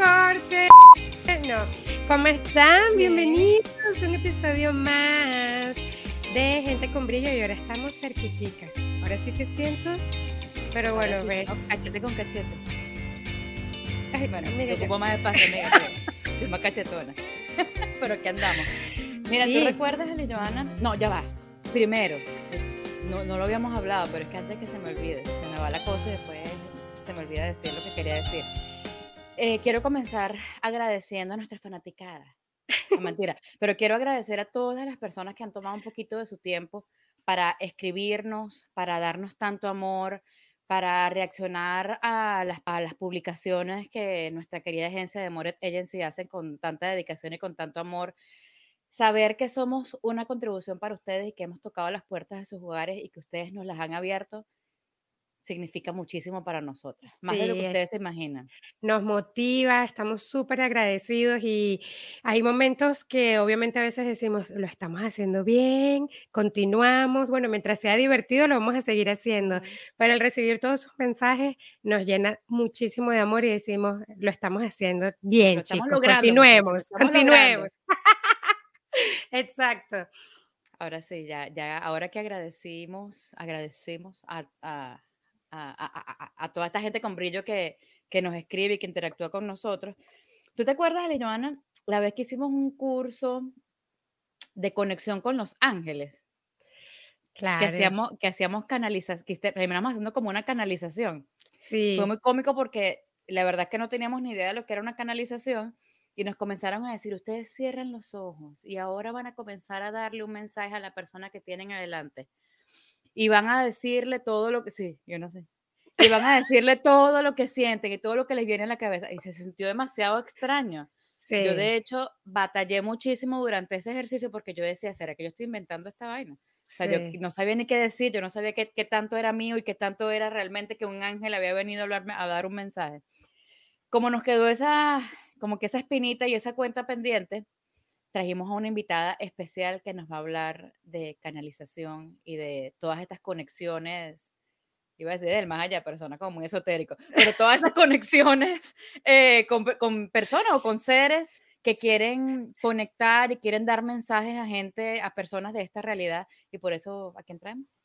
Corte. No. ¿Cómo están? Bienvenidos a un episodio más de Gente con Brillo y ahora estamos cerquitica. Ahora sí te siento, pero bueno, ve. cachete con cachete. Ay, bueno, mira. Te ocupo más espacio, amiga. Soy más cachetona. pero ¿qué andamos? Mira, ¿tú recuerdas, a Joana? No, ya va. Primero, no, no lo habíamos hablado, pero es que antes que se me olvide, se me va la cosa y después se me olvida decir lo que quería decir. Eh, quiero comenzar agradeciendo a nuestra fanaticada. No, mentira, pero quiero agradecer a todas las personas que han tomado un poquito de su tiempo para escribirnos, para darnos tanto amor, para reaccionar a las, a las publicaciones que nuestra querida agencia de Moret Agency hace con tanta dedicación y con tanto amor. Saber que somos una contribución para ustedes y que hemos tocado las puertas de sus hogares y que ustedes nos las han abierto, significa muchísimo para nosotras, más de lo que ustedes se imaginan. Nos motiva, estamos súper agradecidos y hay momentos que obviamente a veces decimos, lo estamos haciendo bien, continuamos, bueno, mientras sea divertido lo vamos a seguir haciendo, pero al recibir todos sus mensajes nos llena muchísimo de amor y decimos, lo estamos haciendo bien, chicos, continuemos, continuemos. Exacto. Ahora sí, ya, ya, ahora que agradecimos, agradecemos a a, toda esta gente con brillo que, nos escribe y que interactúa con nosotros. ¿Tú te acuerdas, Joana, la vez que hicimos un curso de conexión con los ángeles? Claro. Que hacíamos, que hacíamos canalización, que terminamos haciendo como una canalización. Sí. Fue muy cómico porque la verdad es que no teníamos ni idea de lo que era una canalización y nos comenzaron a decir, ustedes cierran los ojos y ahora van a comenzar a darle un mensaje a la persona que tienen adelante y van a decirle todo lo que, sí, yo no sé, y van a decirle todo lo que sienten y todo lo que les viene a la cabeza. Y se sintió demasiado extraño. Yo, de hecho, batallé muchísimo durante ese ejercicio porque yo decía, ¿será que yo estoy inventando esta vaina? O sea, yo no sabía ni qué decir, yo no sabía qué, qué, tanto era mío y qué tanto era realmente que un ángel había venido a hablarme, a dar un mensaje. Como nos quedó esa, como que esa espinita y esa cuenta pendiente, trajimos a una invitada especial que nos va a hablar de canalización y de todas estas conexiones, iba a decir del más allá, persona como muy esotérico, pero todas esas conexiones eh, con, con personas o con seres que quieren conectar y quieren dar mensajes a gente, a personas de esta realidad, y por eso aquí entramos.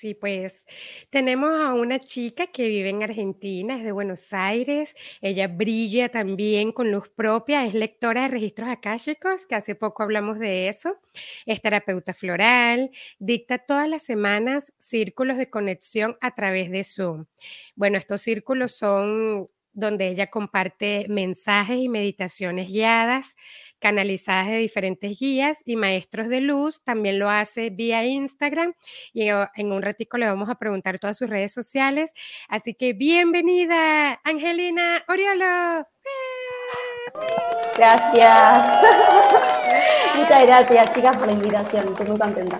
Sí, pues tenemos a una chica que vive en Argentina, es de Buenos Aires. Ella brilla también con luz propia, es lectora de registros akáshicos, que hace poco hablamos de eso. Es terapeuta floral, dicta todas las semanas círculos de conexión a través de Zoom. Bueno, estos círculos son donde ella comparte mensajes y meditaciones guiadas, canalizadas de diferentes guías y maestros de luz. También lo hace vía Instagram y en un ratico le vamos a preguntar todas sus redes sociales. Así que bienvenida, Angelina Oriolo. Gracias. Muchas gracias, chicas, por la invitación. Estoy muy contenta.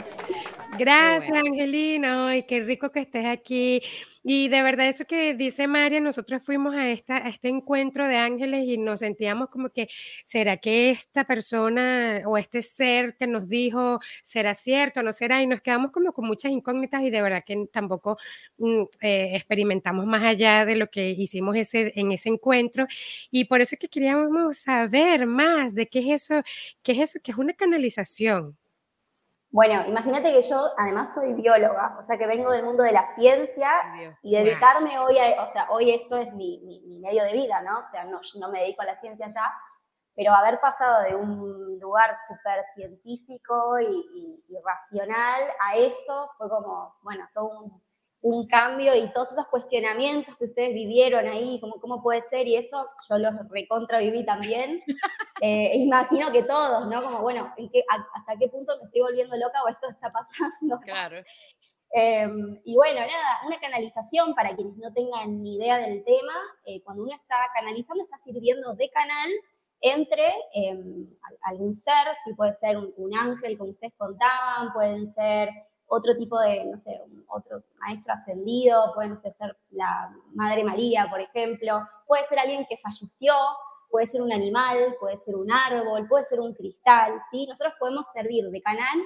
Gracias, Angelina. Ay, qué rico que estés aquí. Y de verdad eso que dice María, nosotros fuimos a, esta, a este encuentro de ángeles y nos sentíamos como que, ¿será que esta persona o este ser que nos dijo será cierto o no será? Y nos quedamos como con muchas incógnitas y de verdad que tampoco mm, eh, experimentamos más allá de lo que hicimos ese, en ese encuentro. Y por eso es que queríamos saber más de qué es eso, qué es eso, qué es una canalización. Bueno, imagínate que yo además soy bióloga, o sea que vengo del mundo de la ciencia y dedicarme hoy a, o sea, hoy esto es mi, medio de vida, ¿no? O sea, no, no me dedico a la ciencia ya, pero haber pasado de un lugar súper científico y, y, racional a esto fue como, bueno, todo un un cambio y todos esos cuestionamientos que ustedes vivieron ahí, como cómo puede ser y eso, yo los recontra viví también. Eh, imagino que todos, ¿no? Como, bueno, ¿en qué, ¿hasta qué punto me estoy volviendo loca o esto está pasando? Claro. Em, y bueno, nada, una canalización para quienes no tengan ni idea del tema, eh, cuando uno está canalizando está sirviendo de canal entre em, algún ser, si puede ser un, ángel como ustedes contaban, pueden ser otro tipo de, no sé, otro maestro ascendido, puede ser la Madre María, por ejemplo, puede ser alguien que falleció, puede ser un animal, puede ser un árbol, puede ser un cristal, ¿sí? Nosotros podemos servir de canal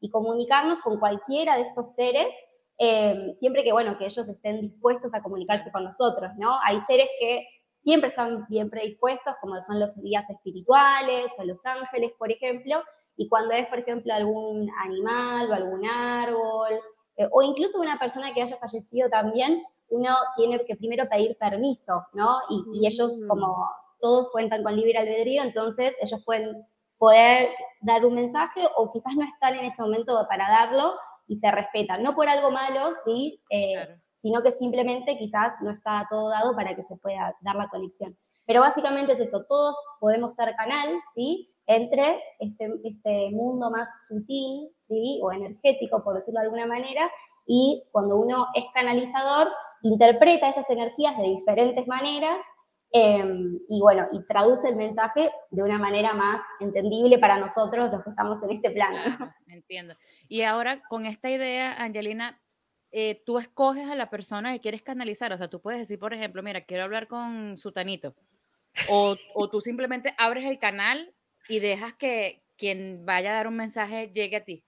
y comunicarnos con cualquiera de estos seres, em, siempre que, bueno, que ellos estén dispuestos a comunicarse con nosotros, ¿no? Hay seres que siempre están bien predispuestos, como son los guías espirituales o los ángeles, por ejemplo, y cuando es, por ejemplo, algún animal o algún árbol, eh, o incluso una persona que haya fallecido también, uno tiene que primero pedir permiso, ¿no? Y, ellos, mm. como todos cuentan con libre albedrío, entonces ellos pueden poder dar un mensaje o quizás no están en ese momento para darlo y se respetan, no por algo malo, ¿sí? Eh, sino que simplemente quizás no está todo dado para que se pueda dar la conexión. Pero básicamente es eso, todos podemos ser canal, ¿sí? Entre este, este mundo más sutil, ¿sí? O energético, por decirlo de alguna manera, y cuando uno es canalizador, interpreta esas energías de diferentes maneras em, y bueno, y traduce el mensaje de una manera más entendible para nosotros los que estamos en este plano. Entiendo. Y ahora con esta idea, Angelina, eh, tú escoges a la persona que quieres canalizar. O sea, tú puedes decir, por ejemplo, mira, quiero hablar con Sutanito. O, o tú simplemente abres el canal y dejas que quien vaya a dar un mensaje llegue a ti.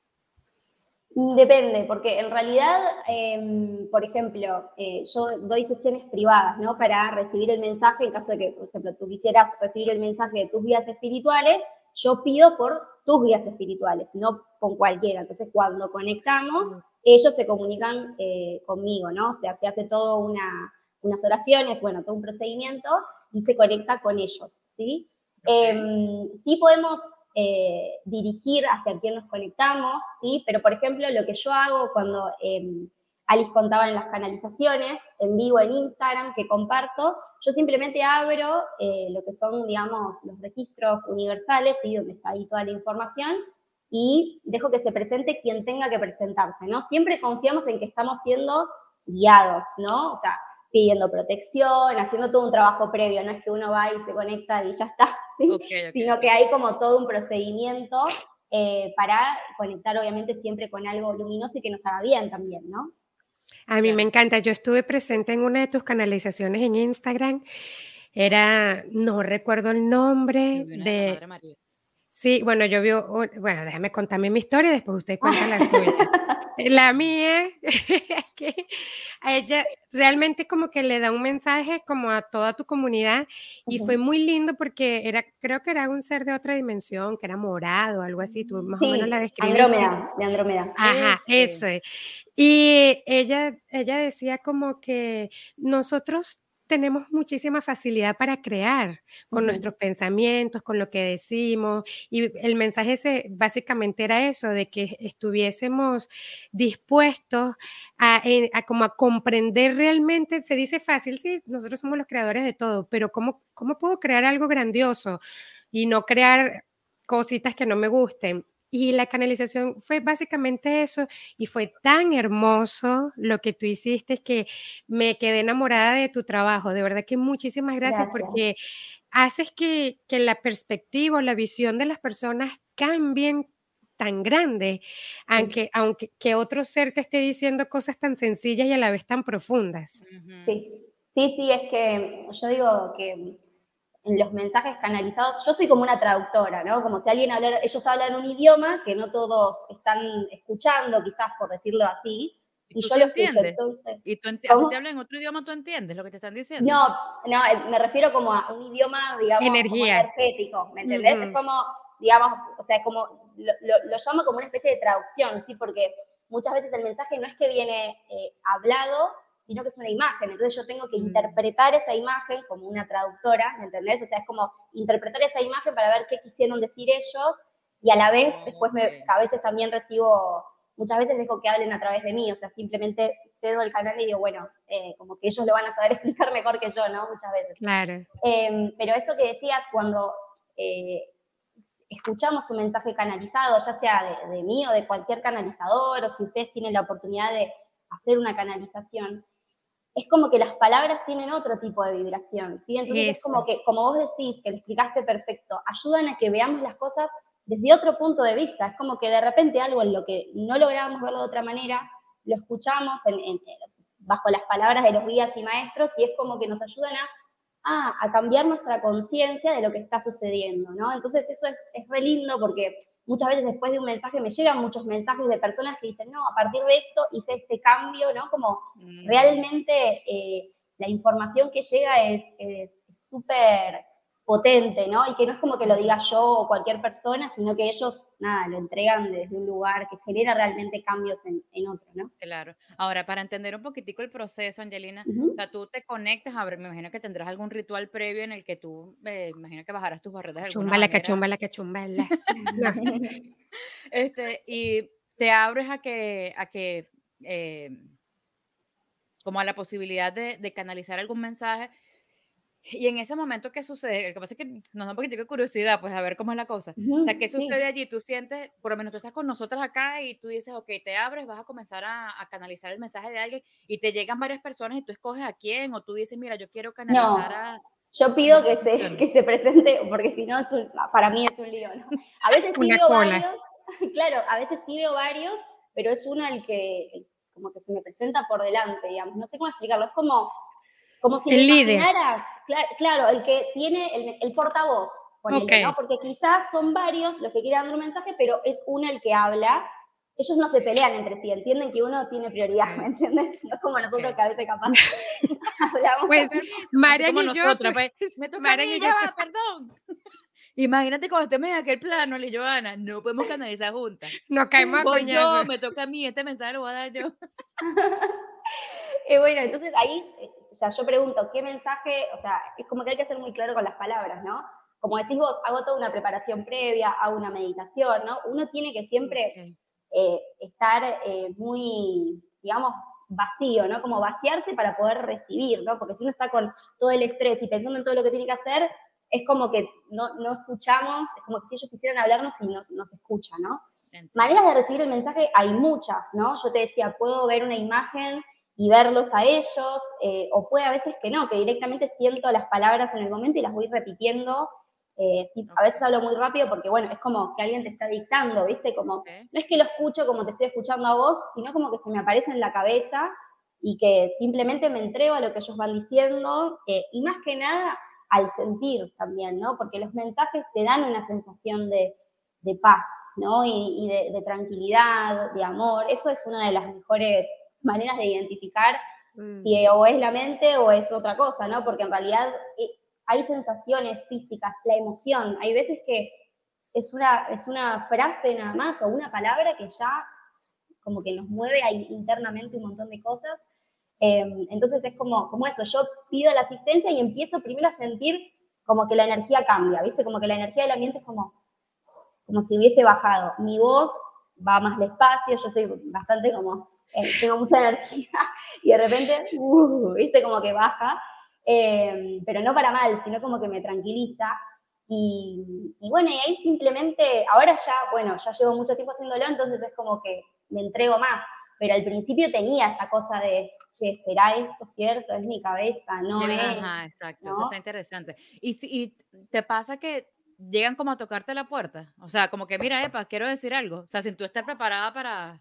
Depende, porque en realidad, em, por ejemplo, eh, yo doy sesiones privadas, ¿no? Para recibir el mensaje, en caso de que, por ejemplo, tú quisieras recibir el mensaje de tus guías espirituales, yo pido por tus guías espirituales, no con cualquiera. Entonces, cuando conectamos, ellos se comunican eh, conmigo, ¿no? O sea, se hace todo una, unas oraciones, bueno, todo un procedimiento y se conecta con ellos, ¿sí? Em, sí podemos eh, dirigir hacia quién nos conectamos, ¿sí? Pero, por ejemplo, lo que yo hago cuando em, Alice contaba en las canalizaciones, en vivo en Instagram, que comparto, yo simplemente abro eh, lo que son, digamos, los registros universales, ¿sí? Donde está ahí toda la información, y dejo que se presente quien tenga que presentarse, ¿no? Siempre confiamos en que estamos siendo guiados, ¿no? O sea, pidiendo protección, haciendo todo un trabajo previo, no es que uno va y se conecta y ya está, ¿sí? sino que hay como todo un procedimiento eh, para conectar obviamente siempre con algo luminoso y que nos haga bien también, ¿no? A mí me encanta, yo estuve presente en una de tus canalizaciones en Instagram, era, no recuerdo el nombre de... Sí, bueno, yo vi, bueno, déjame contarme mi historia, después usted cuenta la tuya. La mía que a ella realmente como que le da un mensaje como a toda tu comunidad y fue muy lindo porque era, creo que era un ser de otra dimensión, que era morado, algo así, tú más o menos la describiste. Andrómeda, de Andrómeda. Ajá, ese. Y ella, ella decía como que nosotros tenemos muchísima facilidad para crear con nuestros pensamientos, con lo que decimos. Y el mensaje ese, básicamente era eso, de que estuviésemos dispuestos a, como a comprender realmente, se dice fácil, sí, nosotros somos los creadores de todo, pero ¿cómo, cómo puedo crear algo grandioso y no crear cositas que no me gusten? Y la canalización fue básicamente eso y fue tan hermoso lo que tú hiciste que me quedé enamorada de tu trabajo. De verdad que muchísimas gracias, porque haces que, que la perspectiva o la visión de las personas cambien tan grande, aunque, aunque que otro ser te esté diciendo cosas tan sencillas y a la vez tan profundas. Sí, sí, sí, es que yo digo que en los mensajes canalizados, yo soy como una traductora, ¿no? Como si alguien hablara, ellos hablan un idioma que no todos están escuchando, quizás por decirlo así, y, yo lo entiendes. entonces. ¿Y tú si te hablan en otro idioma, tú entiendes lo que te están diciendo? No, no, eh, me refiero como a un idioma, digamos, energético, ¿me entendés? Es como, digamos, o sea, como, lo, lo, llamo como una especie de traducción, ¿sí? Porque muchas veces el mensaje no es que viene eh, hablado, sino que es una imagen. Entonces yo tengo que mm. interpretar esa imagen como una traductora, ¿me entendés? O sea, es como interpretar esa imagen para ver qué quisieron decir ellos y a la vez después me, a veces también recibo, muchas veces dejo que hablen a través de mí, o sea, simplemente cedo el canal y digo, bueno, eh, como que ellos lo van a saber explicar mejor que yo, ¿no? Muchas veces. Claro. Em, pero esto que decías, cuando eh, escuchamos un mensaje canalizado, ya sea de, de, mí o de cualquier canalizador, o si ustedes tienen la oportunidad de hacer una canalización, es como que las palabras tienen otro tipo de vibración, ¿sí? Entonces es como que, como vos decís, que lo explicaste perfecto, ayudan a que veamos las cosas desde otro punto de vista. Es como que de repente algo en lo que no lográbamos verlo de otra manera, lo escuchamos bajo las palabras de los guías y maestros y es como que nos ayudan a a, cambiar nuestra conciencia de lo que está sucediendo, ¿no? Entonces eso es, es re lindo porque muchas veces después de un mensaje me llegan muchos mensajes de personas que dicen, no, a partir de esto hice este cambio, ¿no? Como mm. realmente eh, la información que llega es súper potente, ¿no? Y que no es como que lo diga yo o cualquier persona, sino que ellos, nada, lo entregan desde un lugar que genera realmente cambios en, otro, ¿no? Claro. Ahora, para entender un poquitico el proceso, Angelina, o sea, tú te conectas, a ver, me imagino que tendrás algún ritual previo en el que tú, eh, imagino que bajarás tus barreras de Chumbala, cachumbala, cachumbala. este, y te abres a que, a que, eh, como a la posibilidad de, de canalizar algún mensaje y en ese momento, ¿qué sucede? Lo que pasa es que nos da un poquito de curiosidad, pues a ver cómo es la cosa. o sea, ¿qué sucede allí? Tú sientes, por lo menos tú estás con nosotros acá y tú dices, ok, te abres, vas a comenzar a, canalizar el mensaje de alguien y te llegan varias personas y tú escoges a quién o tú dices, mira, yo quiero canalizar a... Yo pido que se, que se presente, porque si no, para mí es un lío, ¿no? A veces sí veo varios, claro, a veces sí veo varios, pero es uno el que como que se me presenta por delante, digamos. No sé cómo explicarlo, es como como si el líder. claro, el que tiene el, portavoz, ¿no? Porque quizás son varios los que quieren dar un mensaje, pero es uno el que habla. Ellos no se pelean entre sí, entienden que uno tiene prioridad, ¿me entiendes? No como nosotros que a veces capaz hablamos. Pues, María y nosotros, pues, me toca María y yo, perdón. Imagínate cuando estemos en aquel plano, y Joana, no podemos canalizar juntas. Nos caemos a yo, me toca a mí, este mensaje lo voy a dar yo. Y bueno, entonces ahí, o sea, yo pregunto, ¿qué mensaje? O sea, es como que hay que ser muy claro con las palabras, ¿no? Como decís vos, hago toda una preparación previa, hago una meditación, ¿no? Uno tiene que siempre eh, estar eh, muy, digamos, vacío, ¿no? Como vaciarse para poder recibir, ¿no? Porque si uno está con todo el estrés y pensando en todo lo que tiene que hacer, es como que no, no escuchamos, es como que si ellos quisieran hablarnos y no nos escuchan, ¿no? Maneras de recibir el mensaje hay muchas, ¿no? Yo te decía, puedo ver una imagen y verlos a ellos, eh, o puede a veces que no, que directamente siento las palabras en el momento y las voy repitiendo. Eh, a veces hablo muy rápido porque, bueno, es como que alguien te está dictando, ¿viste? Como, no es que lo escucho como te estoy escuchando a vos, sino como que se me aparece en la cabeza y que simplemente me entrego a lo que ellos van diciendo, eh, y más que nada al sentir también, ¿no? Porque los mensajes te dan una sensación de, paz, ¿no? Y, de, de, tranquilidad, de amor. Eso es una de las mejores maneras de identificar si mm. o es la mente o es otra cosa, ¿no? Porque en realidad eh, hay sensaciones físicas, la emoción. Hay veces que es una, es una frase nada más o una palabra que ya como que nos mueve ahí internamente un montón de cosas. Em, entonces es como, como eso, yo pido la asistencia y empiezo primero a sentir como que la energía cambia, ¿viste? Como que la energía del ambiente es como, como si hubiese bajado. Mi voz va más despacio, yo soy bastante como tengo mucha energía y de repente, uh, viste, como que baja, eh, pero no para mal, sino como que me tranquiliza. Y, bueno, y ahí simplemente, ahora ya, bueno, ya llevo mucho tiempo haciéndolo, entonces es como que me entrego más. Pero al principio tenía esa cosa de, che, ¿será esto cierto? Es mi cabeza, no es. Ajá, exacto, eso está interesante. Y, y te pasa que llegan como a tocarte la puerta. O sea, como que, mira, Epa, quiero decir algo. O sea, sin tú estar preparada para,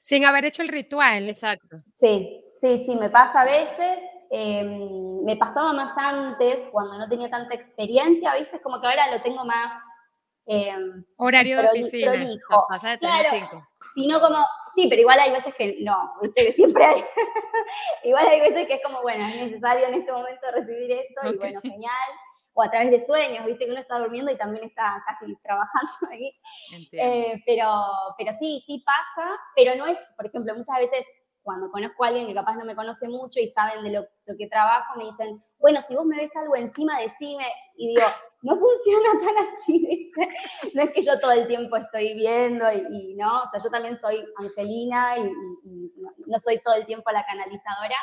sin haber hecho el ritual. Exacto. Sí, sí, sí, me pasa a veces. Em, me pasaba más antes, cuando no tenía tanta experiencia, ¿viste? Es como que ahora lo tengo más. Em, Horario de oficina. Pasa de tener cinco. Sino como, sí, pero igual hay veces que no, ¿viste? Siempre hay. igual hay veces que es como, bueno, es necesario en este momento recibir esto y bueno, genial o a través de sueños, viste que uno está durmiendo y también está casi trabajando ahí. Eh, pero, pero sí, sí pasa, pero no es, por ejemplo, muchas veces cuando conozco a alguien que capaz no me conoce mucho y saben de lo, que trabajo, me dicen, bueno, si vos me ves algo encima, decime, y digo, no funciona tan así, ¿viste? No es que yo todo el tiempo estoy viendo y, no, o sea, yo también soy Angelina y, no soy todo el tiempo la canalizadora,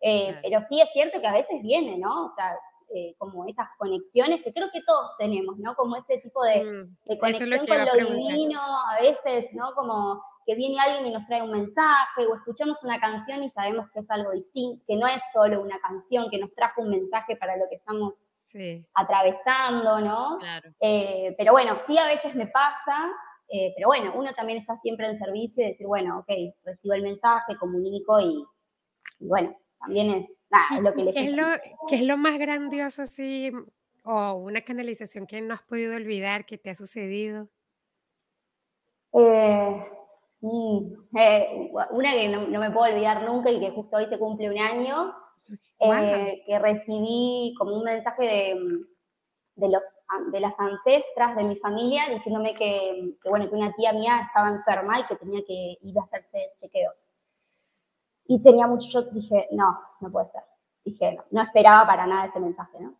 eh, pero sí es cierto que a veces viene, ¿no? O sea, eh, como esas conexiones que creo que todos tenemos, ¿no? Como ese tipo de, mm, conexión con lo divino, a veces, ¿no? Como que viene alguien y nos trae un mensaje, o escuchamos una canción y sabemos que es algo distinto, que no es solo una canción, que nos trajo un mensaje para lo que estamos atravesando, ¿no? Eh, pero bueno, sí a veces me pasa, eh, pero bueno, uno también está siempre en servicio y decir, bueno, ok, recibo el mensaje, comunico y, bueno, también es, nada, es lo que les ¿Qué es lo, ¿Qué es lo más grandioso así, o una canalización que no has podido olvidar, que te ha sucedido? Eh, mm, una que no, me puedo olvidar nunca y que justo hoy se cumple un año, eh, que recibí como un mensaje de, de, los, de las ancestras de mi familia diciéndome que, bueno, que una tía mía estaba enferma y que tenía que ir a hacerse chequeos. Y tenía mucho, yo dije, no, no puede ser. Dije, no, no esperaba para nada ese mensaje, ¿no?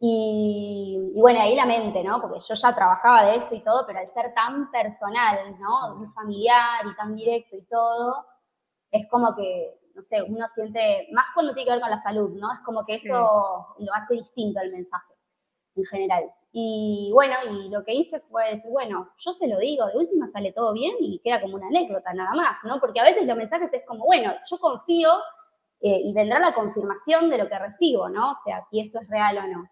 Y, y, bueno, ahí la mente, ¿no? Porque yo ya trabajaba de esto y todo, pero al ser tan personal, ¿no? Muy familiar y tan directo y todo, es como que no sé, uno siente, más cuando tiene que ver con la salud, ¿no? Es como que eso lo hace distinto el mensaje en general. Y bueno, y lo que hice fue decir, bueno, yo se lo digo, de última sale todo bien y queda como una anécdota nada más, ¿no? Porque a veces los mensajes es como, bueno, yo confío eh, y vendrá la confirmación de lo que recibo, ¿no? O sea, si esto es real o no.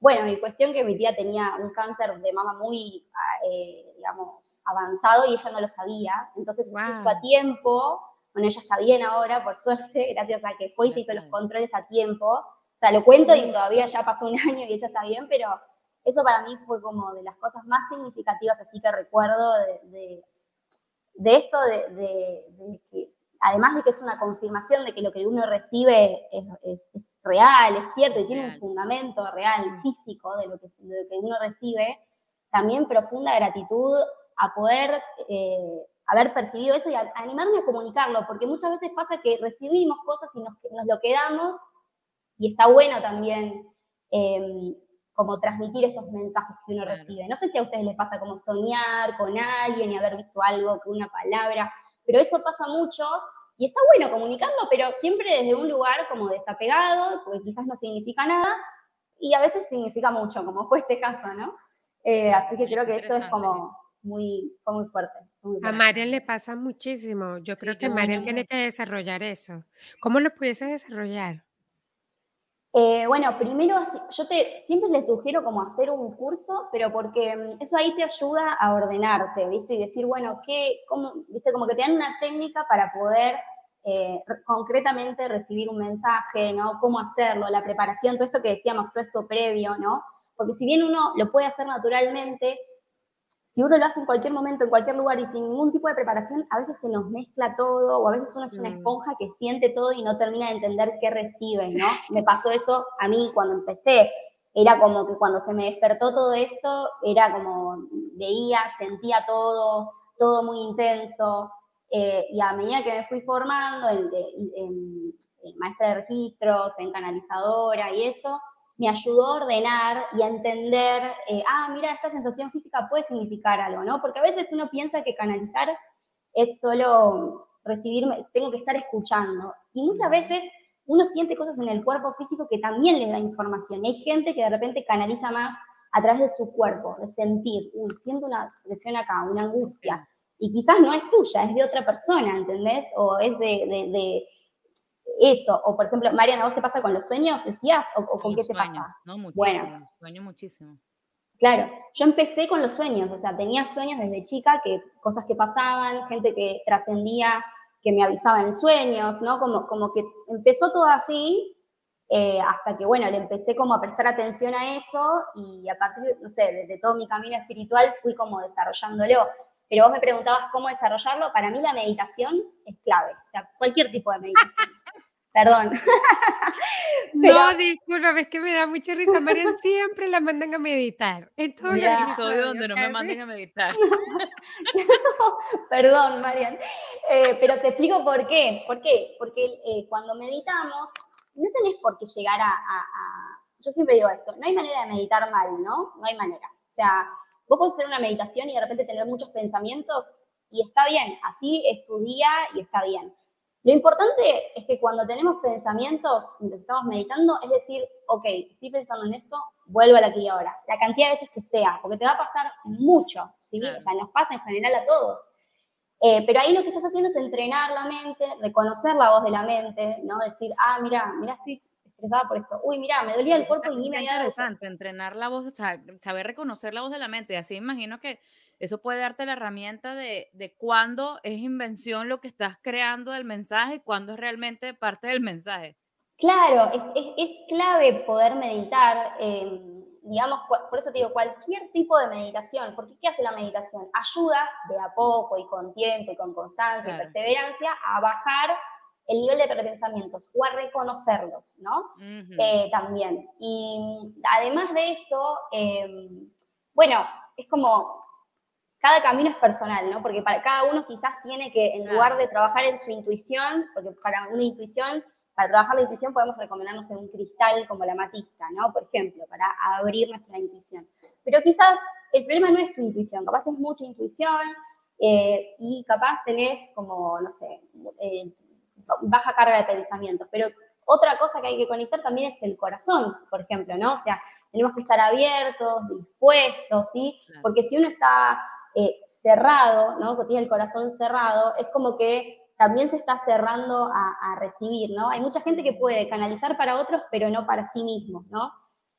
Bueno, mi cuestión que mi tía tenía un cáncer de mama muy, ah, eh, digamos, avanzado y ella no lo sabía. Entonces, justo a tiempo, bueno, ella está bien ahora, por suerte, gracias a que fue y se hizo los controles a tiempo. O sea, lo cuento y todavía ya pasó un año y ella está bien, pero eso para mí fue como de las cosas más significativas así que recuerdo de, de, esto, de, que además de que es una confirmación de que lo que uno recibe es, real, es cierto y tiene un fundamento real, físico de lo, que, de lo que uno recibe, también profunda gratitud a poder eh, haber percibido eso y animarme a comunicarlo, porque muchas veces pasa que recibimos cosas y nos, lo quedamos y está bueno también em, como transmitir esos mensajes que uno recibe. No sé si a ustedes les pasa como soñar con alguien y haber visto algo, con una palabra, pero eso pasa mucho y está bueno comunicarlo, pero siempre desde un lugar como desapegado, porque quizás no significa nada y a veces significa mucho, como fue este caso, ¿no? Eh, así que creo que eso es como muy, muy fuerte. A Marian le pasa muchísimo. Yo creo que Marian tiene que desarrollar eso. ¿Cómo lo pudiese desarrollar? Eh, bueno, primero, yo siempre le sugiero como hacer un curso, pero porque mm, eso ahí te ayuda a ordenarte, ¿viste? Y decir, bueno, ¿qué, cómo, ¿viste? Como que te dan una técnica para poder eh, concretamente recibir un mensaje, ¿no? Cómo hacerlo, la preparación, todo esto que decíamos, todo esto previo, ¿no? Porque si bien uno lo puede hacer naturalmente, si uno lo hace en cualquier momento, en cualquier lugar y sin ningún tipo de preparación, a veces se nos mezcla todo, o a veces uno es una mm. esponja que siente todo y no termina de entender qué recibe, ¿no? Me pasó eso a mí cuando empecé. Era como que cuando se me despertó todo esto, era como veía, sentía todo, todo muy intenso. Eh, y a medida que me fui formando en, en maestra de registros, en canalizadora y eso, me ayudó a ordenar y a entender, eh, ah, mira, esta sensación física puede significar algo, ¿no? Porque a veces uno piensa que canalizar es solo recibir, tengo que estar escuchando. Y muchas veces uno siente cosas en el cuerpo físico que también le da información. hay gente que de repente canaliza más a través de su cuerpo, de sentir, uy, siento una presión acá, una angustia. Y quizás no es tuya, es de otra persona, ¿entendés? O es de eso, o por ejemplo, Mariana, ¿vos te pasa con los sueños, decías? ¿O, con, qué te pasa? No, muchísimo, bueno, sueño muchísimo. Claro, yo empecé con los sueños, o sea, tenía sueños desde chica, que cosas que pasaban, gente que trascendía, que me avisaba en sueños, ¿no? Como, como que empezó todo así, eh, hasta que, bueno, le empecé como a prestar atención a eso y a partir, no sé, de, de todo mi camino espiritual fui como desarrollándolo. Pero vos me preguntabas cómo desarrollarlo, para mí la meditación es clave, o sea, cualquier tipo de meditación. Perdón. No, disculpa, es que me da mucha risa. Marian siempre la mandan a meditar. En todo el episodio donde no me manden a meditar. Perdón, Marian. Eh, pero te explico por qué. ¿Por qué? Porque eh, cuando meditamos, no tenés por qué llegar a, Yo siempre digo esto, no hay manera de meditar mal, ¿no? No hay manera. O sea, vos podés hacer una meditación y de repente tener muchos pensamientos y está bien, así es tu día y está bien. Lo importante es que cuando tenemos pensamientos mientras estamos meditando, es decir, ok, estoy pensando en esto, vuelvo a la aquí y ahora. La cantidad de veces que sea, porque te va a pasar mucho, ¿sí? O sea, nos pasa en general a todos. Eh, pero ahí lo que estás haciendo es entrenar la mente, reconocer la voz de la mente, ¿no? Decir, ah, mira, mira, estoy estresada por esto. Uy, mira, me dolía el cuerpo y ni me había interesante, entrenar la voz, o sea, saber reconocer la voz de la mente. Y así imagino que eso puede darte la herramienta de, de cuándo es invención lo que estás creando del mensaje y cuándo es realmente parte del mensaje. Claro, es, es, clave poder meditar. Eh, digamos, por eso te digo, cualquier tipo de meditación, porque ¿qué hace la meditación? Ayuda de a poco y con tiempo y con constancia y perseverancia a bajar el nivel de pensamientos o a reconocerlos, ¿no? Eh, también. Y además de eso, em, bueno, es como cada camino es personal, ¿no? Porque para cada uno quizás tiene que, en lugar de trabajar en su intuición, porque para una intuición para trabajar la intuición podemos recomendarnos en un cristal como la matista, ¿no? Por ejemplo, para abrir nuestra intuición. Pero quizás el problema no es tu intuición, capaz tenés mucha intuición eh, y capaz tenés como, no sé, eh, baja carga de pensamientos, pero otra cosa que hay que conectar también es el corazón, por ejemplo, ¿no? O sea, tenemos que estar abiertos, dispuestos, ¿sí? Porque si uno está eh, cerrado, ¿no? Que tiene el corazón cerrado, es como que también se está cerrando a, recibir, ¿no? Hay mucha gente que puede canalizar para otros, pero no para sí mismo, ¿no?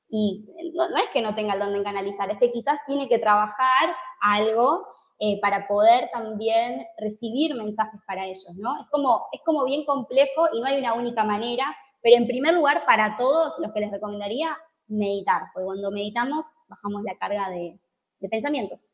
Y no, es que no tenga el don de canalizar, es que quizás tiene que trabajar algo eh, para poder también recibir mensajes para ellos, ¿no? Es como, es como bien complejo y no hay una única manera, pero en primer lugar, para todos, los que les recomendaría, meditar, porque cuando meditamos bajamos la carga de, pensamientos.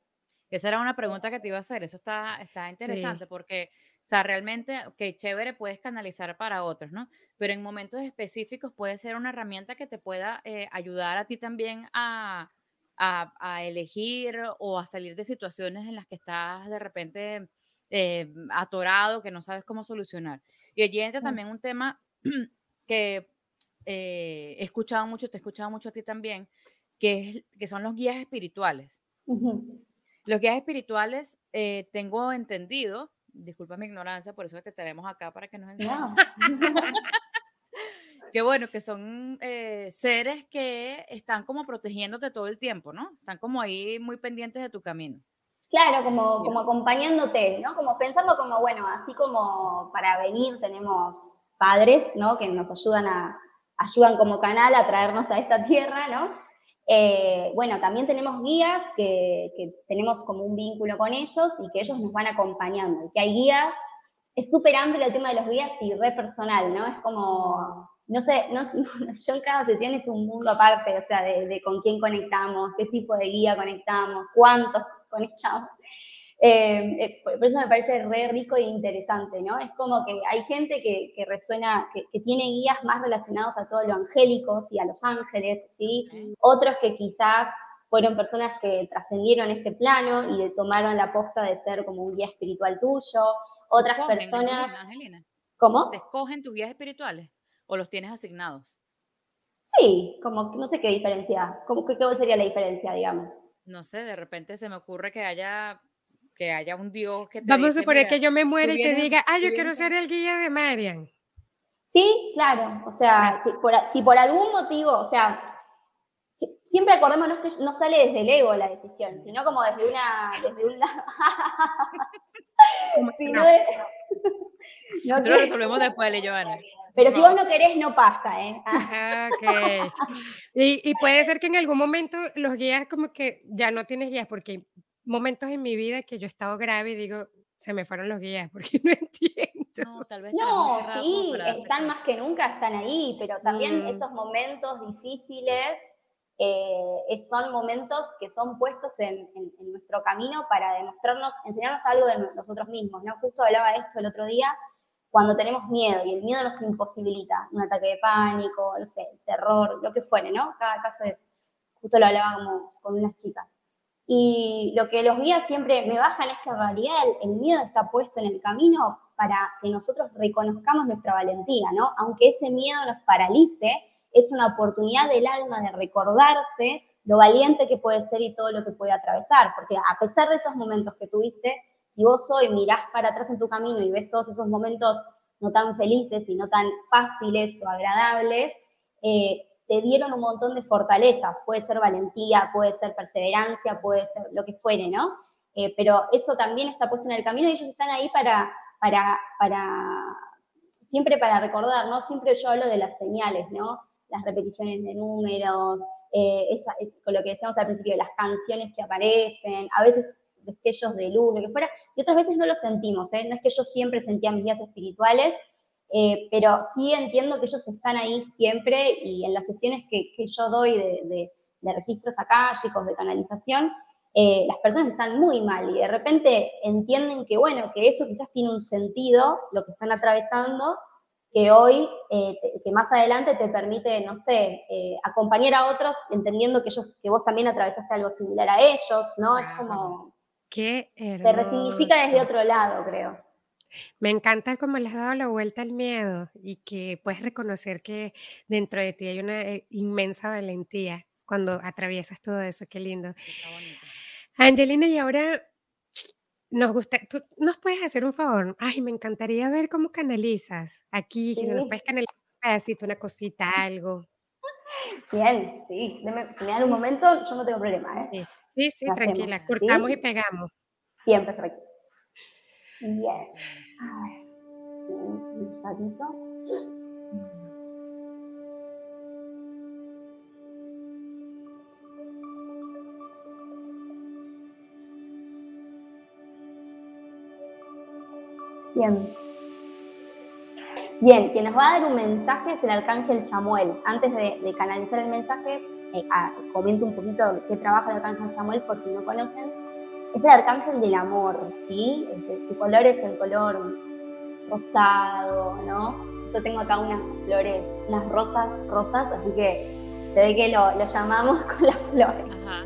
Esa era una pregunta que te iba a hacer, eso está, está interesante porque o sea, realmente, ok, chévere, puedes canalizar para otros, ¿no? Pero en momentos específicos puede ser una herramienta que te pueda eh, ayudar a ti también a, a, elegir o a salir de situaciones en las que estás de repente eh, atorado, que no sabes cómo solucionar. Y allí entra también un tema que eh, he escuchado mucho, te he escuchado mucho a ti también, que, es, que son los guías espirituales. Los guías espirituales, tengo entendido disculpa mi ignorancia, por eso te tenemos acá para que nos enseñes. Qué bueno, que son eh, seres que están como protegiéndote todo el tiempo, ¿no? Están como ahí muy pendientes de tu camino. Claro, como, como acompañándote, ¿no? Como pensarlo como, bueno, así como para venir tenemos padres, ¿no? Que nos ayudan a, ayudan como canal a traernos a esta tierra, ¿no? Eh, bueno, también tenemos guías que, tenemos como un vínculo con ellos y que ellos nos van acompañando. Y que hay guías, es súper amplio el tema de los guías y re personal, ¿no? Es como, no sé, no, yo en cada sesión es un mundo aparte, o sea, de con quién conectamos, qué tipo de guía conectamos, cuántos conectamos. Eh, eh, por eso me parece re rico e interesante, ¿no? Es como que hay gente que, resuena, que, tiene guías más relacionados a todo lo angélico y a los ángeles, ¿sí? Otros que quizás fueron personas que trascendieron este plano y tomaron la posta de ser como un guía espiritual tuyo. Otras personas... ¿Cómo? ¿Te escogen tus guías espirituales o los tienes asignados? Sí, como no sé qué diferencia, ¿Cómo, qué, ¿qué sería la diferencia, digamos? No sé, de repente se me ocurre que haya que haya un Dios que te Vamos a suponer que yo me muera y te diga, ah, yo quiero ser el guía de Marian. Sí, claro. O sea, si por, si por, algún motivo, o sea, siempre acordémonos que no sale desde el ego la decisión, sino como desde una, desde un lado. no, lo resolvemos después, Joana. Pero si vos no querés, no pasa, ¿eh? Ah, okay. y, y, puede ser que en algún momento los guías como que ya no tienes guías porque momentos en mi vida que yo he estado grave y digo, se me fueron los guías porque no entiendo. No, tal vez no sí, están más que nunca, están ahí, pero también mm. esos momentos difíciles eh, son momentos que son puestos en, nuestro camino para demostrarnos, enseñarnos algo de nosotros mismos, ¿no? Justo hablaba de esto el otro día, cuando tenemos miedo y el miedo nos imposibilita, un ataque de pánico, no sé, terror, lo que fuere, ¿no? Cada caso es, justo lo hablábamos con unas chicas. Y lo que los guías siempre me bajan es que en realidad el, miedo está puesto en el camino para que nosotros reconozcamos nuestra valentía, ¿no? Aunque ese miedo nos paralice, es una oportunidad del alma de recordarse lo valiente que puede ser y todo lo que puede atravesar, porque a pesar de esos momentos que tuviste, si vos hoy mirás para atrás en tu camino y ves todos esos momentos no tan felices y no tan fáciles o agradables, eh, te dieron un montón de fortalezas, puede ser valentía, puede ser perseverancia, puede ser lo que fuere, ¿no? eh, pero eso también está puesto en el camino y ellos están ahí para, para, para, siempre para recordar, ¿no? Siempre yo hablo de las señales, ¿no? Las repeticiones de números, eh, con lo que decíamos al principio, las canciones que aparecen, a veces destellos de luz, lo que fuera, y otras veces no lo sentimos, ¿eh? No es que yo siempre sentía mis días espirituales, pero sí entiendo que ellos están ahí siempre y en las sesiones que, que yo doy de, de, de registros chicos de canalización, eh, las personas están muy mal y de repente entienden que, bueno, que eso quizás tiene un sentido, lo que están atravesando, que hoy, eh, que más adelante te permite, no sé, eh, acompañar a otros entendiendo que, ellos, que vos también atravesaste algo similar a ellos, ¿no? Es como... Qué Te resignifica desde otro lado, creo. Me encanta cómo le has dado la vuelta al miedo y que puedes reconocer que dentro de ti hay una inmensa valentía cuando atraviesas todo eso. Qué lindo. Angelina, y ahora nos gusta, tú nos puedes hacer un favor. Ay, me encantaría ver cómo canalizas aquí, si nos puedes canalizar un pedacito, una cosita, algo. Bien, sí. si me dan un momento, yo no tengo problema, ¿eh? Sí, sí, tranquila. Cortamos y pegamos. Bien, perfecto. Bien. A ver. Un ratito. Bien. Bien, quien nos va a dar un mensaje es el arcángel Chamuel. Antes de, canalizar el mensaje, eh, comento un poquito qué trabaja el arcángel Chamuel por si no conocen. Es el arcángel del amor, ¿sí? Este, su color es el color rosado, ¿no? Yo tengo acá unas flores, unas rosas rosas, así que se ve que lo, lo llamamos con las flores. Ajá.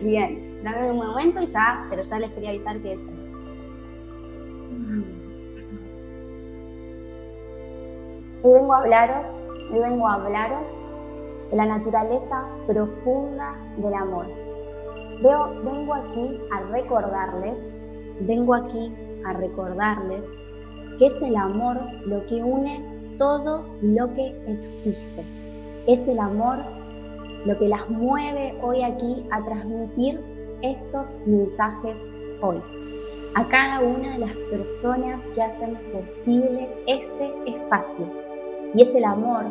Bien, dame un momento y ya, pero ya les quería avisar que Hoy vengo a hablaros, hoy vengo a hablaros la naturaleza profunda del amor. Veo, vengo aquí a recordarles, vengo aquí a recordarles que es el amor lo que une todo lo que existe. Es el amor lo que las mueve hoy aquí a transmitir estos mensajes hoy. A cada una de las personas que hacen posible este espacio y es el amor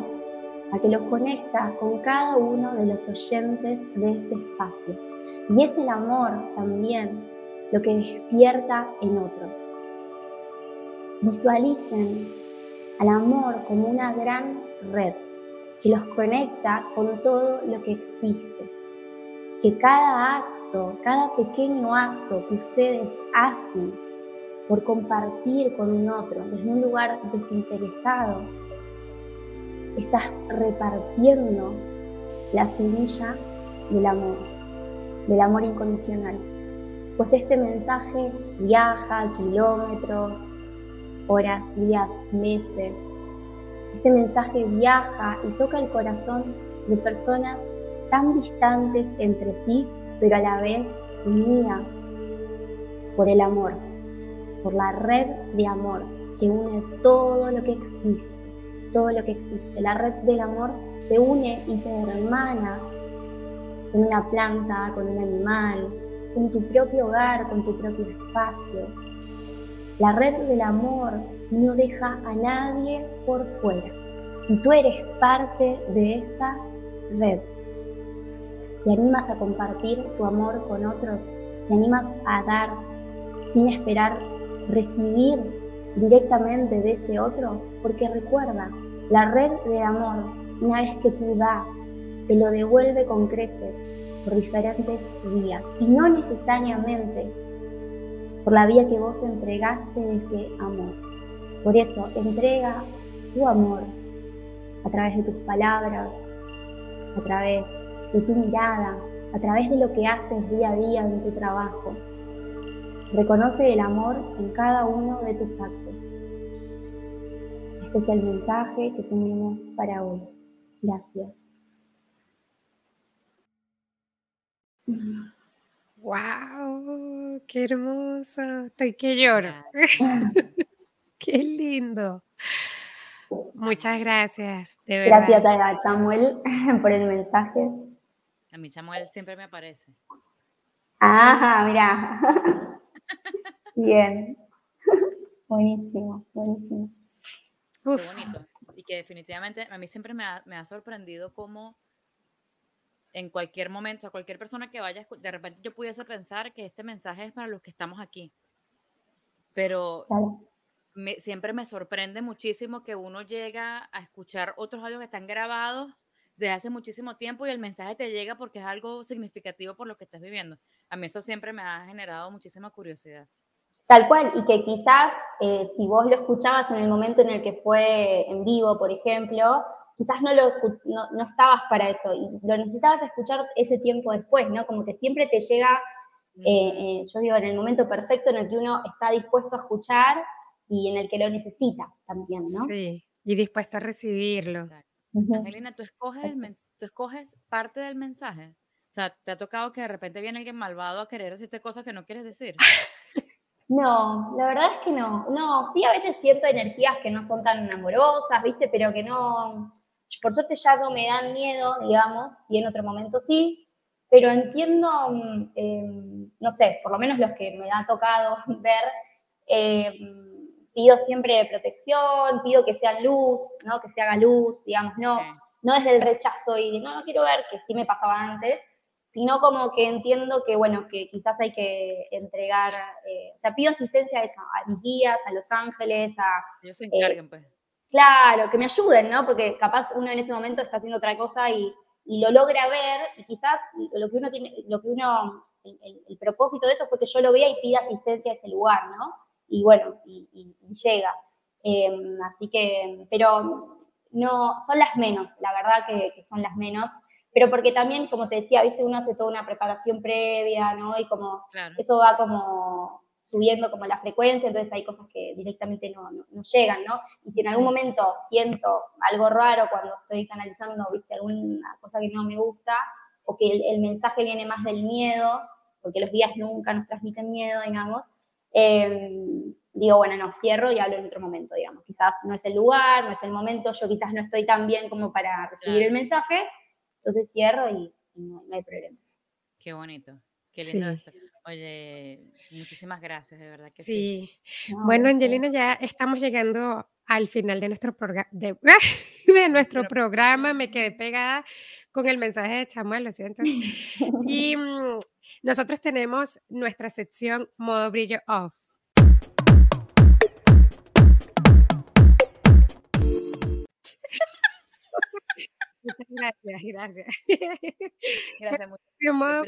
a que los conecta con cada uno de los oyentes de este espacio. Y es el amor también lo que despierta en otros. Visualicen al amor como una gran red que los conecta con todo lo que existe. Que cada acto, cada pequeño acto que ustedes hacen por compartir con un otro desde un lugar desinteresado, estás repartiendo la semilla del amor, del amor incondicional. Pues este mensaje viaja kilómetros, horas, días, meses. Este mensaje viaja y toca el corazón de personas tan distantes entre sí, pero a la vez unidas por el amor, por la red de amor que une todo lo que existe todo lo que existe. La red del amor te une y te hermana con una planta, con un animal, con tu propio hogar, con tu propio espacio. La red del amor no deja a nadie por fuera y tú eres parte de esta red. Te animas a compartir tu amor con otros, te animas a dar sin esperar recibir directamente de ese otro, porque recuerda, la red de amor, una vez que tú das, te lo devuelve con creces por diferentes vías y no necesariamente por la vía que vos entregaste ese amor. Por eso, entrega tu amor a través de tus palabras, a través de tu mirada, a través de lo que haces día a día en tu trabajo. Reconoce el amor en cada uno de tus actos. Este es el mensaje que tenemos para hoy. Gracias. ¡Wow! ¡Qué hermoso! Estoy que lloro. ¡Qué lindo! Muchas gracias, de verdad. Gracias a Chamuel por el mensaje. A mí Chamuel siempre me aparece. Ajá, mira. Bien. buenísimo, buenísimo. Qué bonito. Y que definitivamente a mí siempre me ha, me ha sorprendido cómo en cualquier momento, a cualquier persona que vaya, de repente yo pudiese pensar que este mensaje es para los que estamos aquí. Pero siempre me sorprende muchísimo que uno llega a escuchar otros audios que están grabados desde hace muchísimo tiempo y el mensaje te llega porque es algo significativo por lo que estás viviendo. A mí eso siempre me ha generado muchísima curiosidad. Tal cual, y que quizás eh, si vos lo escuchabas en el momento en el que fue en vivo, por ejemplo, quizás no, lo, no, estabas para eso y lo necesitabas escuchar ese tiempo después, ¿no? Como que siempre te llega, eh, eh, yo digo, en el momento perfecto en el que uno está dispuesto a escuchar y en el que lo necesita también, ¿no? Sí, y dispuesto a recibirlo. Angelina, ¿tú escoges, ¿tú escoges parte del mensaje? O sea, ¿te ha tocado que de repente viene alguien malvado a querer decirte cosas que no quieres decir? No, la verdad es que no. No, sí a veces siento energías que no son tan amorosas, ¿viste? Pero que no, por suerte ya no me dan miedo, digamos, y en otro momento sí, pero entiendo, mm, em, no sé, por lo menos los que me ha tocado ver, em, pido siempre protección, pido que sea luz, ¿no? Que se haga luz, digamos, no, no desde el rechazo y de, no, no quiero ver, que sí me pasaba antes, sino como que entiendo que, bueno, que quizás hay que entregar, eh, o sea, pido asistencia a eso, a mis guías, a los ángeles, a... Ellos se encarguen, pues Claro, que me ayuden, ¿no? Porque capaz uno en ese momento está haciendo otra cosa y, lo logra ver y quizás lo que uno tiene, lo que uno, el, propósito de eso fue que yo lo vea y pida asistencia a ese lugar, ¿no? Y bueno, y, llega. Em, así que, pero no, son las menos, la verdad que, son las menos, pero porque también, como te decía, viste, uno hace toda una preparación previa, ¿no? Y como eso va como subiendo como la frecuencia, entonces hay cosas que directamente no, no, llegan, ¿no? Y si en algún momento siento algo raro cuando estoy canalizando, viste, alguna cosa que no me gusta, o que el, mensaje viene más del miedo, porque los días nunca nos transmiten miedo, digamos, em, digo, bueno, no, cierro y hablo en otro momento, digamos. Quizás no es el lugar, no es el momento, yo quizás no estoy tan bien como para recibir el mensaje, entonces cierro y, no, hay problema. Qué bonito, qué lindo esto. Oye, muchísimas gracias, de verdad que sí. bueno, Angelina, ya estamos llegando al final de nuestro, programa de, nuestro programa. Me quedé pegada con el mensaje de Chamuel, lo siento. Y mm, nosotros tenemos nuestra sección modo brillo off. Gracias, gracias. Gracias mucho. Al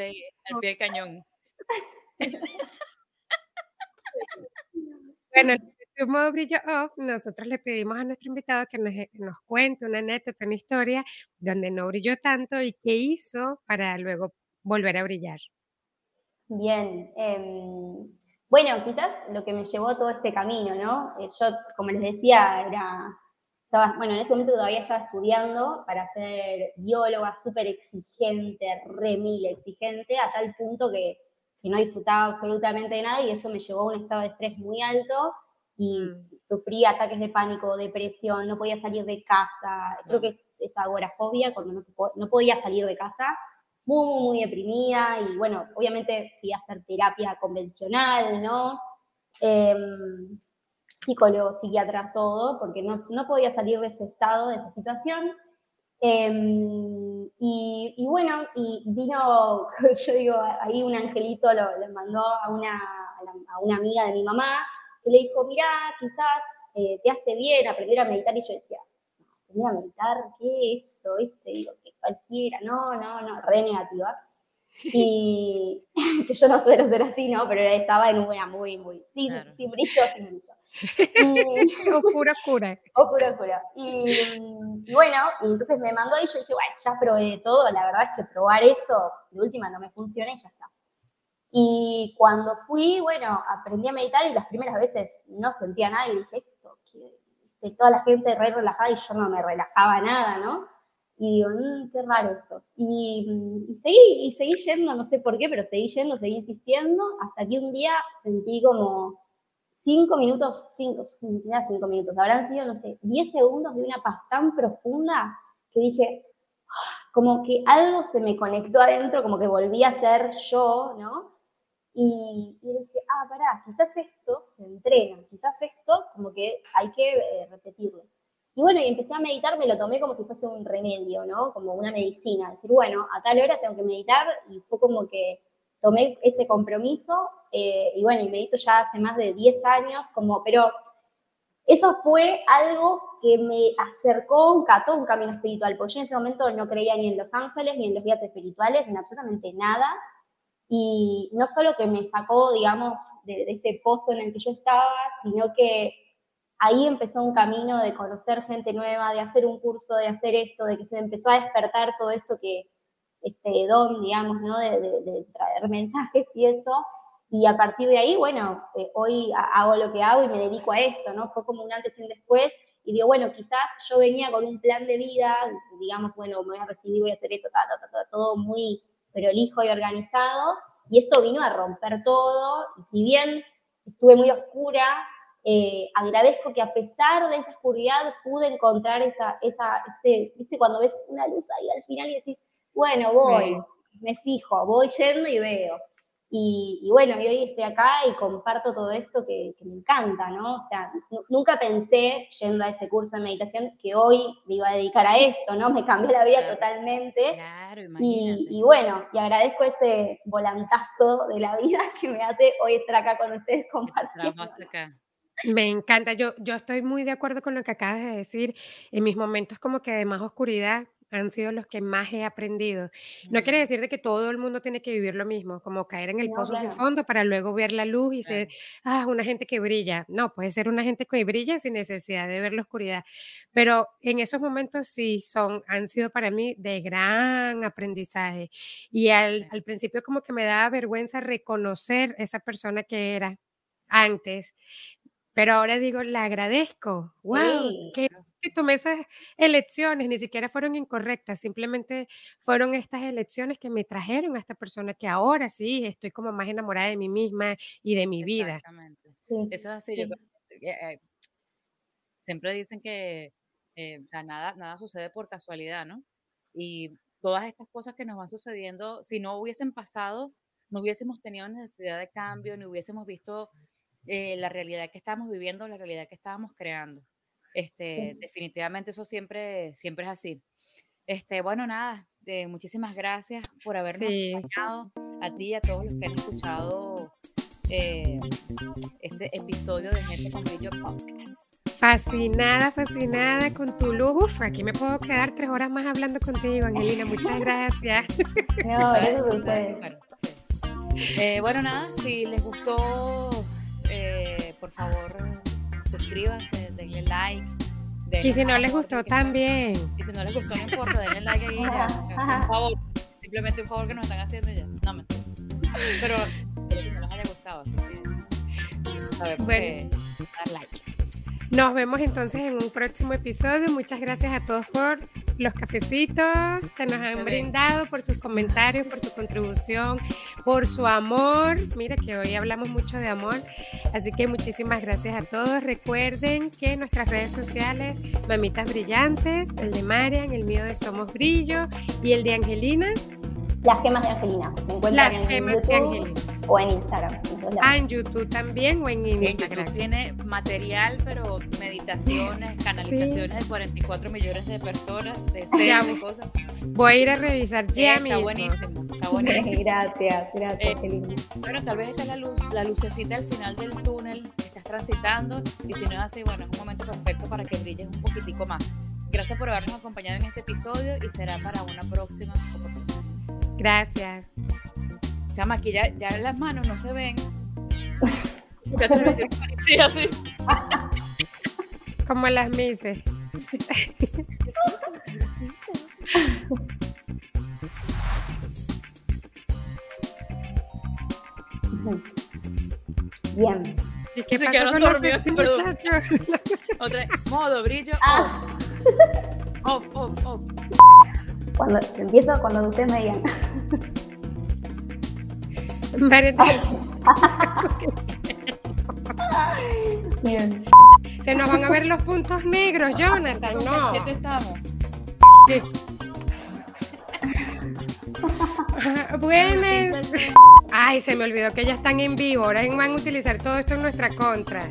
pie del cañón. bueno, en modo brillo off, nosotros le pedimos a nuestro invitado que nos, eh, nos, cuente una anécdota, una historia donde no brilló tanto y qué hizo para luego volver a brillar. Bien, em, bueno, quizás lo que me llevó todo este camino, ¿no? Eh, yo, como les decía, era, estaba, bueno, en ese momento todavía estaba estudiando para ser bióloga, súper exigente, re mil exigente, a tal punto que que no disfrutaba absolutamente de nada y eso me llevó a un estado de estrés muy alto y mm. sufrí ataques de pánico, depresión, no podía salir de casa, creo que es agorafobia cuando no, podía salir de casa, muy, muy, muy deprimida y bueno, obviamente fui a hacer terapia convencional, ¿no? Em, psicólogo, psiquiatra, todo, porque no, no podía salir de ese estado, de esa situación. Em, y, bueno, y vino, yo digo, ahí un angelito lo, mandó a una, a, una amiga de mi mamá, que le dijo, mira, quizás eh, te hace bien aprender a meditar. Y yo decía, aprender a meditar, ¿qué es eso? ¿Viste? Digo, que cualquiera, no, no, no, re negativa. Y que yo no suelo ser así, ¿no? Pero estaba en una muy, muy, sin, sin brillo, sin brillo. Y, oscura, oscura. Oscura, oscura. Y, bueno, y entonces me mandó y yo dije, bueno, ya probé todo, la verdad es que probar eso, de última no me funciona y ya está. Y cuando fui, bueno, aprendí a meditar y las primeras veces no sentía nada y dije, esto, que toda la gente re relajada y yo no me relajaba nada, ¿no? Y digo, mm, qué raro esto. Y, seguí, y seguí yendo, no sé por qué, pero seguí yendo, seguí insistiendo, hasta que un día sentí como cinco minutos, cinco, cinco minutos, habrán sido, no sé, diez segundos de una paz tan profunda que dije, ah", como que algo se me conectó adentro, como que volví a ser yo, ¿no? Y, dije, ah, pará, quizás esto se entrena, quizás esto como que hay que eh, repetirlo. Y bueno, y empecé a meditar, me lo tomé como si fuese un remedio, ¿no? Como una medicina. Decir, bueno, a tal hora tengo que meditar y fue como que tomé ese compromiso eh, y bueno, y medito ya hace más de 10 años, como, pero eso fue algo que me acercó un todo un camino espiritual, porque yo en ese momento no creía ni en los ángeles, ni en los guías espirituales, en absolutamente nada. Y no solo que me sacó, digamos, de, ese pozo en el que yo estaba, sino que ahí empezó un camino de conocer gente nueva, de hacer un curso, de hacer esto, de que se empezó a despertar todo esto que, este don, digamos, ¿no? De, traer mensajes y eso. Y a partir de ahí, bueno, eh, hoy hago lo que hago y me dedico a esto, ¿no? Fue como un antes y un después. Y digo, bueno, quizás yo venía con un plan de vida, digamos, bueno, me voy a recibir, voy a hacer esto, todo muy prolijo y organizado, y esto vino a romper todo, y si bien estuve muy oscura, eh, agradezco que a pesar de esa oscuridad pude encontrar esa, esa, ese, viste, cuando ves una luz ahí al final y decís, bueno, voy, me fijo, voy yendo y veo. Y, bueno, y hoy estoy acá y comparto todo esto que, me encanta, ¿no? O sea, nunca pensé, yendo a ese curso de meditación, que hoy me iba a dedicar a esto, ¿no? Me cambió la vida totalmente. Claro, y, y, bueno, y agradezco ese volantazo de la vida que me hace hoy estar acá con ustedes compartiendo. Me encanta, yo, yo estoy muy de acuerdo con lo que acabas de decir. En mis momentos como que de más oscuridad, han sido los que más he aprendido. No quiere decir de que todo el mundo tiene que vivir lo mismo, como caer en el pozo sin fondo para luego ver la luz y ser ah, una gente que brilla. No, puede ser una gente que brilla sin necesidad de ver la oscuridad. Pero en esos momentos sí son, han sido para mí de gran aprendizaje. Y al, al principio como que me daba vergüenza reconocer esa persona que era antes, pero ahora digo, la agradezco. ¡Wow! que tomé esas elecciones, ni siquiera fueron incorrectas, simplemente fueron estas elecciones que me trajeron a esta persona que ahora sí estoy como más enamorada de mí misma y de mi vida. Exactamente. Eso es así. Eh, siempre dicen que eh, o sea, nada, nada sucede por casualidad, ¿no? Y todas estas cosas que nos van sucediendo, si no hubiesen pasado, no hubiésemos tenido necesidad de cambio, ni hubiésemos visto eh, la realidad que estábamos viviendo, la realidad que estábamos creando. Este, Definitivamente eso siempre, siempre es así. Este, bueno, nada, eh, muchísimas gracias por habernos acompañado, a ti y a todos los que han escuchado eh, este episodio de Gente con Brillo Podcast. Fascinada, fascinada con tu luz. Uf, aquí me puedo quedar tres horas más hablando contigo, Angelina. Muchas gracias. No, bueno, eh, bueno, nada, si les gustó por favor, suscríbanse, denle like. y si no les gustó también. Y si no les gustó, no importa, denle like ahí. Ya, por favor, simplemente un favor que nos están haciendo ya. No me Pero, pero que no les haya gustado, así que sabemos bueno. que dar like. Nos vemos entonces en un próximo episodio. Muchas gracias a todos por los cafecitos que nos han brindado, por sus comentarios, por su contribución, por su amor. Mira que hoy hablamos mucho de amor, así que muchísimas gracias a todos. Recuerden que nuestras redes sociales, Mamitas Brillantes, el de Marian, el mío de Somos Brillo y el de Angelina. Las gemas de Angelina. Me encuentran Las en gemas YouTube de Angelina. O en Instagram. Ah, en YouTube también o en Instagram. En YouTube tiene material, pero meditaciones, canalizaciones de 44 millones de personas, de seres, de cosas. Voy a ir a revisar ya Está buenísimo, está buenísimo. gracias, gracias, eh, Bueno, tal vez esta es la luz, la lucecita al final del túnel que estás transitando y si no es así, bueno, es un momento perfecto para que brilles un poquitico más. Gracias por habernos acompañado en este episodio y será para una próxima oportunidad. Gracias. Chama, aquí ya, ya las manos no se ven. Ya te lo hicieron sí, así. Como las mises. Bien. ¿Y qué pasa con los muchachos? Otra modo brillo. Ah. Off, off, off. Cuando empiezo cuando ustedes me digan. Bien. Se nos van a ver los puntos negros, Jonathan, no. ¿Qué estamos? Buenas. Ay, se me olvidó que ya están en vivo. Ahora van a utilizar todo esto en nuestra contra.